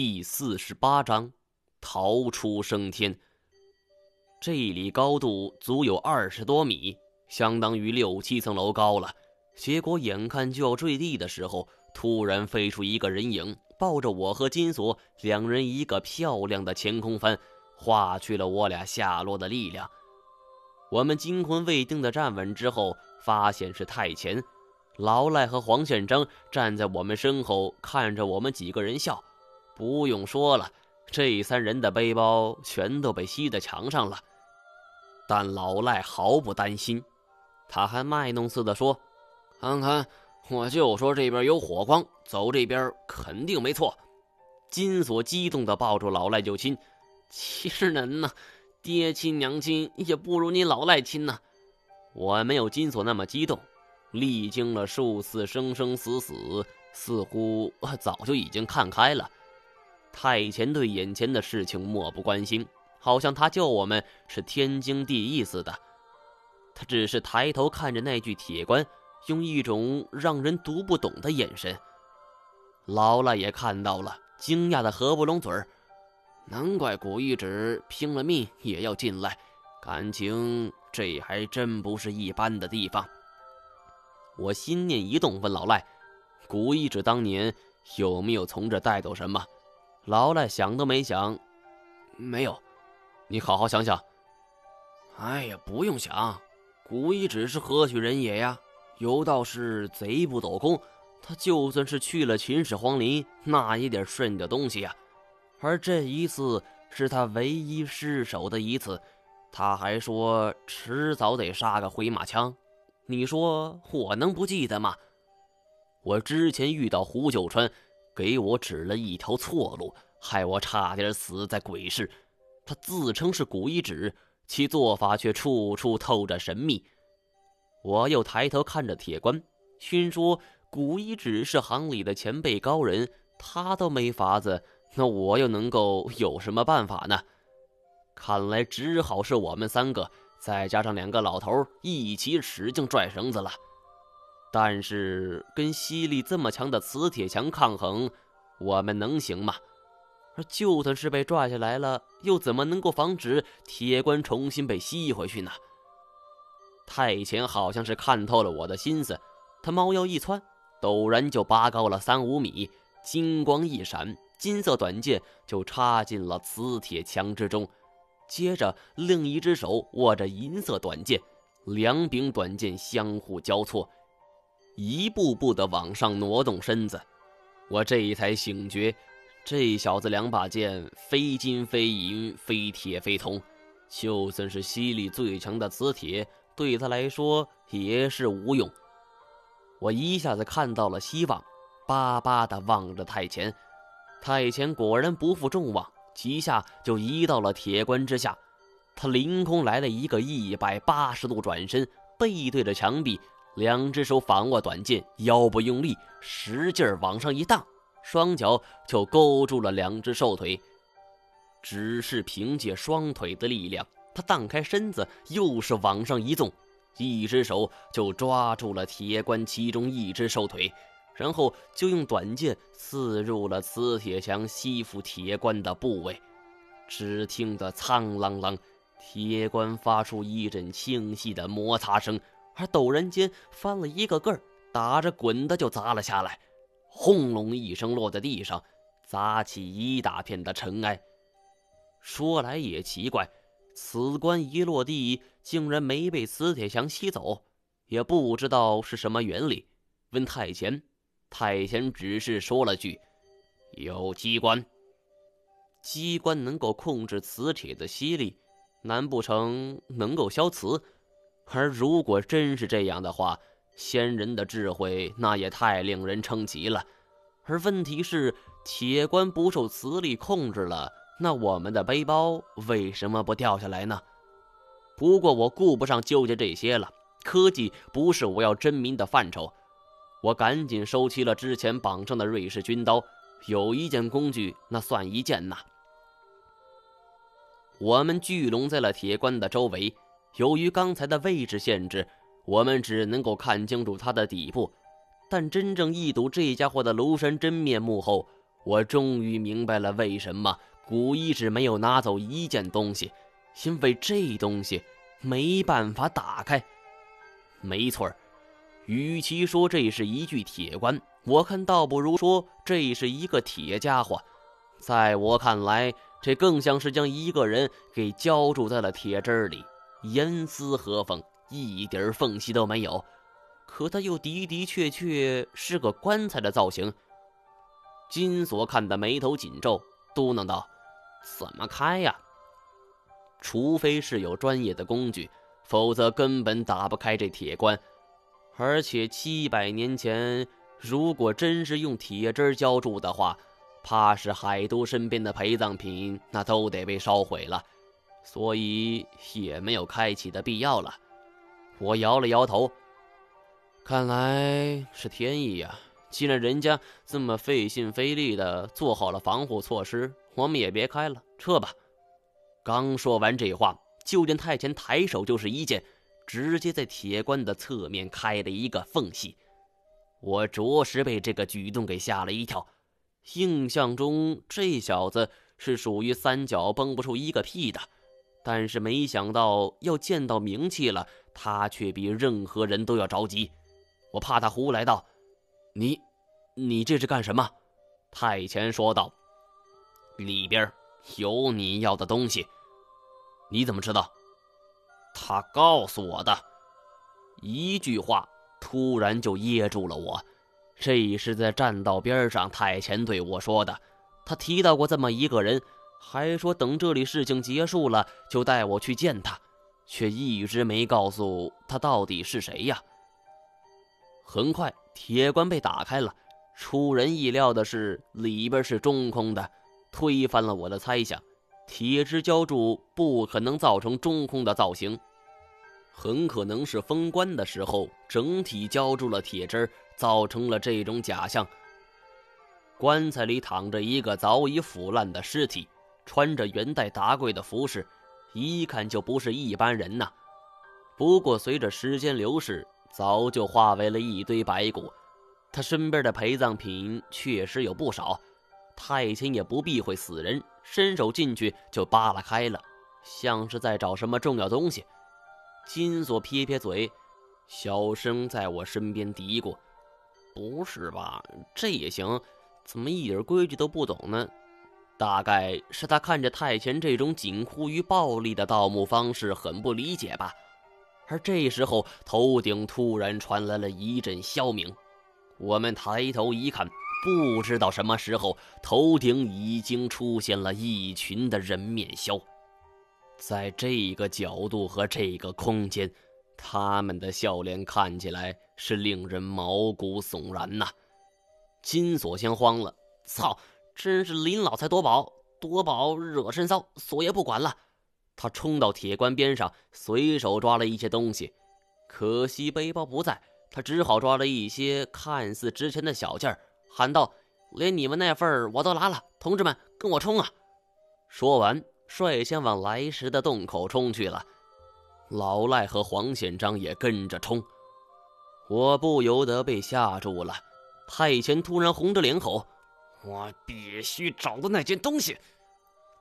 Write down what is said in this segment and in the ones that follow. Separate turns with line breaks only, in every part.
第四十八章，逃出升天。这里高度足有二十多米，相当于六七层楼高了。结果眼看就要坠地的时候，突然飞出一个人影，抱着我和金锁两人一个漂亮的前空翻，化去了我俩下落的力量。我们惊魂未定的站稳之后，发现是太前、老赖和黄宪章站在我们身后，看着我们几个人笑。不用说了，这三人的背包全都被吸在墙上了。但老赖毫不担心，他还卖弄似的说：“看看，我就说这边有火光，走这边肯定没错。”金锁激动地抱住老赖就亲：“其实人呢，爹亲娘亲也不如你老赖亲呐。”我没有金锁那么激动，历经了数次生生死死，似乎早就已经看开了。太前对眼前的事情漠不关心。好像他救我们是天经地义似的，他只是抬头看着那具铁棺，用一种让人读不懂的眼神。老赖也看到了，惊讶的合不拢嘴儿。难怪古一指拼了命也要进来，感情这还真不是一般的地方。我心念一动，问老赖：“古一指当年有没有从这带走什么？”老赖想都没想：“没有。”你好好想想。哎呀，不用想，古一指是何许人也呀？有道是贼不走空，他就算是去了秦始皇陵，那也得顺着东西呀。而这一次是他唯一失手的一次，他还说迟早得杀个回马枪。你说我能不记得吗？我之前遇到胡九川，给我指了一条错路，害我差点死在鬼市。他自称是古一指，其做法却处处透着神秘。我又抬头看着铁棺，心说：古一指是行里的前辈高人，他都没法子，那我又能够有什么办法呢？看来只好是我们三个，再加上两个老头一起使劲拽绳子了。但是跟吸力这么强的磁铁墙抗衡，我们能行吗？而就算是被拽下来了，又怎么能够防止铁棺重新被吸回去呢？太前好像是看透了我的心思，他猫腰一窜，陡然就拔高了三五米，金光一闪，金色短剑就插进了磁铁墙之中。接着，另一只手握着银色短剑，两柄短剑相互交错，一步步的往上挪动身子。我这才醒觉。这小子两把剑，非金非银，非铁非铜，就算是吸力最强的磁铁，对他来说也是无用。我一下子看到了希望，巴巴的望着太前。太前果然不负众望，几下就移到了铁棺之下。他凌空来了一个一百八十度转身，背对着墙壁，两只手反握短剑，腰部用力，使劲往上一荡。双脚就勾住了两只兽腿，只是凭借双腿的力量，他荡开身子，又是往上一纵，一只手就抓住了铁棺其中一只兽腿，然后就用短剑刺入了磁铁墙吸附铁棺的部位。只听得苍啷啷，铁棺发出一阵清晰的摩擦声，而陡然间翻了一个个儿，打着滚的就砸了下来。轰隆一声，落在地上，砸起一大片的尘埃。说来也奇怪，此棺一落地，竟然没被磁铁墙吸走，也不知道是什么原理。问太前，太前只是说了句：“有机关。”机关能够控制磁铁的吸力，难不成能够消磁？而如果真是这样的话，仙人的智慧，那也太令人称奇了。而问题是，铁棺不受磁力控制了，那我们的背包为什么不掉下来呢？不过我顾不上纠结这些了，科技不是我要真名的范畴。我赶紧收齐了之前绑上的瑞士军刀，有一件工具，那算一件呐。我们聚拢在了铁棺的周围，由于刚才的位置限制。我们只能够看清楚它的底部，但真正一睹这家伙的庐山真面目后，我终于明白了为什么古一指没有拿走一件东西，因为这东西没办法打开。没错与其说这是一具铁棺，我看倒不如说这是一个铁家伙。在我看来，这更像是将一个人给浇筑在了铁汁里，严丝合缝，一点缝隙都没有。可它又的的确确是个棺材的造型。金锁看得眉头紧皱，嘟囔道：“怎么开呀？除非是有专业的工具，否则根本打不开这铁棺。而且七百年前，如果真是用铁汁浇筑的话，怕是海都身边的陪葬品那都得被烧毁了，所以也没有开启的必要了。”我摇了摇头，看来是天意呀。既然人家这么费心费力的做好了防护措施，我们也别开了，撤吧。刚说完这话，就见太前抬手就是一剑，直接在铁棺的侧面开了一个缝隙。我着实被这个举动给吓了一跳。印象中这小子是属于三脚蹦不出一个屁的，但是没想到要见到名气了，他却比任何人都要着急。我怕他胡来道。你，你这是干什么？太前说道：“里边有你要的东西。”你怎么知道？他告诉我的。一句话突然就噎住了我。这是在栈道边上，太前对我说的。他提到过这么一个人，还说等这里事情结束了就带我去见他，却一直没告诉他到底是谁呀。很快。铁棺被打开了，出人意料的是，里边是中空的，推翻了我的猜想。铁汁浇筑不可能造成中空的造型，很可能是封棺的时候整体浇筑了铁汁，造成了这种假象。棺材里躺着一个早已腐烂的尸体，穿着元代达贵的服饰，一看就不是一般人呐。不过随着时间流逝，早就化为了一堆白骨，他身边的陪葬品确实有不少。太监也不避讳死人，伸手进去就扒拉开了，像是在找什么重要东西。金锁撇撇嘴，小声在我身边嘀咕：“不是吧？这也行？怎么一点规矩都不懂呢？”大概是他看着太监这种近乎于暴力的盗墓方式很不理解吧。而这时候，头顶突然传来了一阵哮鸣。我们抬头一看，不知道什么时候，头顶已经出现了一群的人面鸮。在这个角度和这个空间，他们的笑脸看起来是令人毛骨悚然呐！金锁先慌了：“操，真是林老才夺宝，夺宝惹身骚，索爷不管了。”他冲到铁棺边上，随手抓了一些东西，可惜背包不在，他只好抓了一些看似值钱的小件喊道：“连你们那份我都拿了，同志们，跟我冲啊！”说完，率先往来时的洞口冲去了。老赖和黄显章也跟着冲，我不由得被吓住了。太前突然红着脸吼：“我必须找到那件东西！”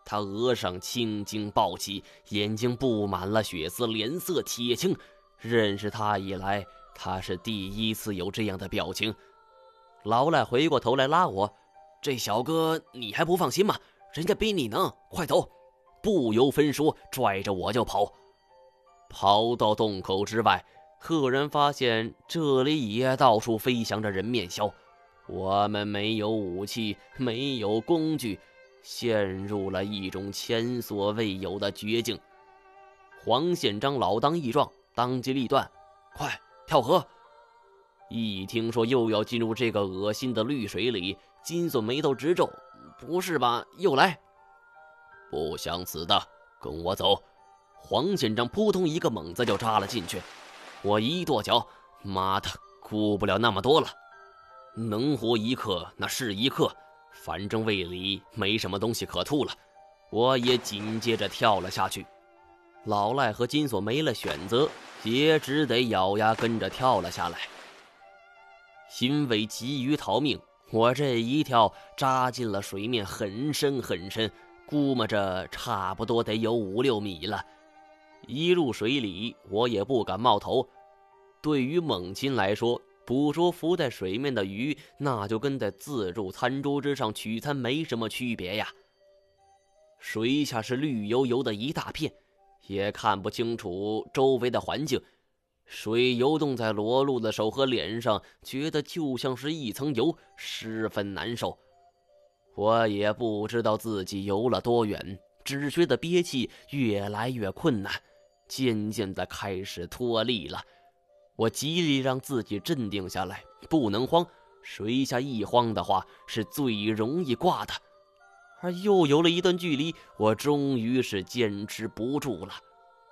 他额上青筋暴起，眼睛布满了血丝，脸色铁青。认识他以来，他是第一次有这样的表情。老赖回过头来拉我：“这小哥，你还不放心吗？人家比你能，快走！”不由分说，拽着我就跑。跑到洞口之外，赫然发现这里也到处飞翔着人面鸮。我们没有武器，没有工具。陷入了一种前所未有的绝境。黄宪章老当益壮，当机立断：“快跳河！”一听说又要进入这个恶心的绿水里，金锁眉头直皱：“不是吧？又来？不想死的，跟我走！”黄宪章扑通一个猛子就扎了进去。我一跺脚：“妈的，顾不了那么多了，能活一刻那是一刻。”反正胃里没什么东西可吐了，我也紧接着跳了下去。老赖和金锁没了选择，也只得咬牙跟着跳了下来。因为急于逃命，我这一跳扎进了水面，很深很深，估摸着差不多得有五六米了。一入水里，我也不敢冒头。对于猛禽来说，捕捉浮在水面的鱼，那就跟在自助餐桌之上取餐没什么区别呀。水下是绿油油的一大片，也看不清楚周围的环境。水游动在裸露的手和脸上，觉得就像是一层油，十分难受。我也不知道自己游了多远，只觉得憋气越来越困难，渐渐的开始脱力了。我极力让自己镇定下来，不能慌。水下一慌的话，是最容易挂的。而又游了一段距离，我终于是坚持不住了。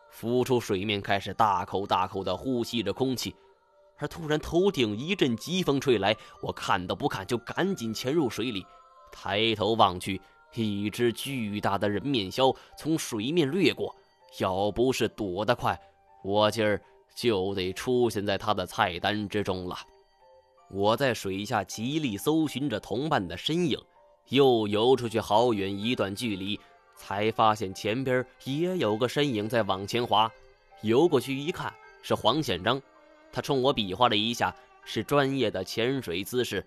浮出水面，开始大口大口地呼吸着空气，而突然头顶一阵疾风吹来，我看都不看，就赶紧潜入水里。抬头望去，一只巨大的人面鸮从水面掠过，要不是躲得快，我今儿就得出现在他的菜单之中了。我在水下极力搜寻着同伴的身影，又游出去好远一段距离。才发现前边也有个身影在往前滑，游过去一看是黄宪章，他冲我比划了一下，是专业的潜水姿势，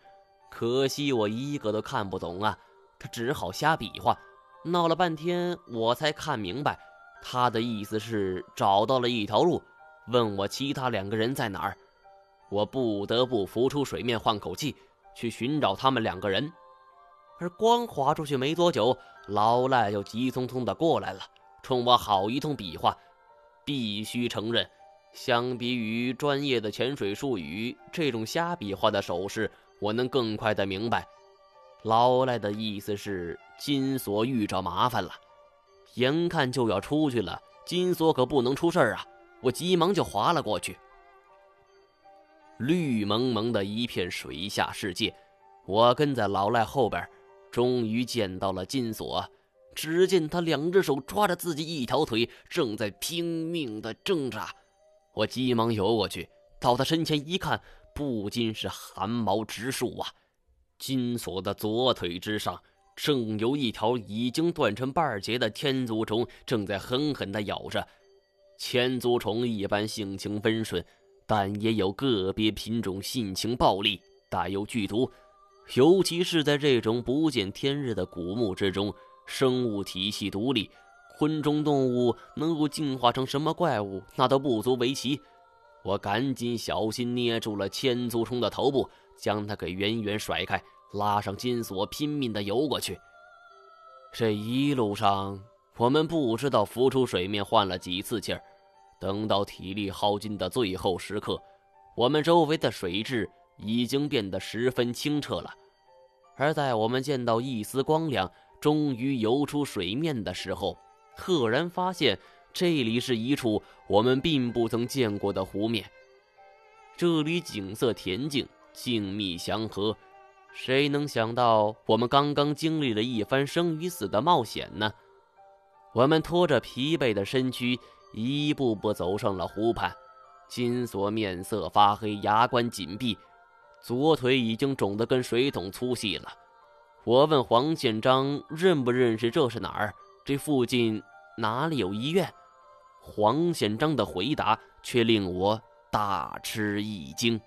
可惜我一个都看不懂啊，他只好瞎比划，闹了半天我才看明白，他的意思是找到了一条路，问我其他两个人在哪儿，我不得不浮出水面换口气，去寻找他们两个人。而刚滑出去没多久，老赖就急匆匆的过来了，冲我好一通比划。必须承认，相比于专业的潜水术语，这种瞎比划的手势，我能更快的明白。老赖的意思是金锁遇着麻烦了，眼看就要出去了，金锁可不能出事儿啊！我急忙就划了过去。绿蒙蒙的一片水下世界，我跟在老赖后边。终于见到了金锁，只见他两只手抓着自己一条腿，正在拼命的挣扎。我急忙游过去，到他身前一看，不禁是汗毛直竖啊！金锁的左腿之上，正有一条已经断成半截的天竺虫，正在狠狠地咬着。千足虫一般性情温顺，但也有个别品种性情暴戾，带有剧毒。尤其是在这种不见天日的古墓之中，生物体系独立，昆虫动物能够进化成什么怪物，那都不足为奇。我赶紧小心捏住了千足虫的头部，将它给远远甩开，拉上金锁，拼命地游过去。这一路上，我们不知道浮出水面换了几次气儿。等到体力耗尽的最后时刻，我们周围的水质。已经变得十分清澈了，而在我们见到一丝光亮，终于游出水面的时候，赫然发现这里是一处我们并不曾见过的湖面。这里景色恬静，静谧祥和。谁能想到，我们刚刚经历了一番生与死的冒险呢？我们拖着疲惫的身躯，一步步走上了湖畔。金锁面色发黑，牙关紧闭。左腿已经肿得跟水桶粗细了。我问黄宪章认不认识这是哪儿？这附近哪里有医院？黄显章的回答却令我大吃一惊。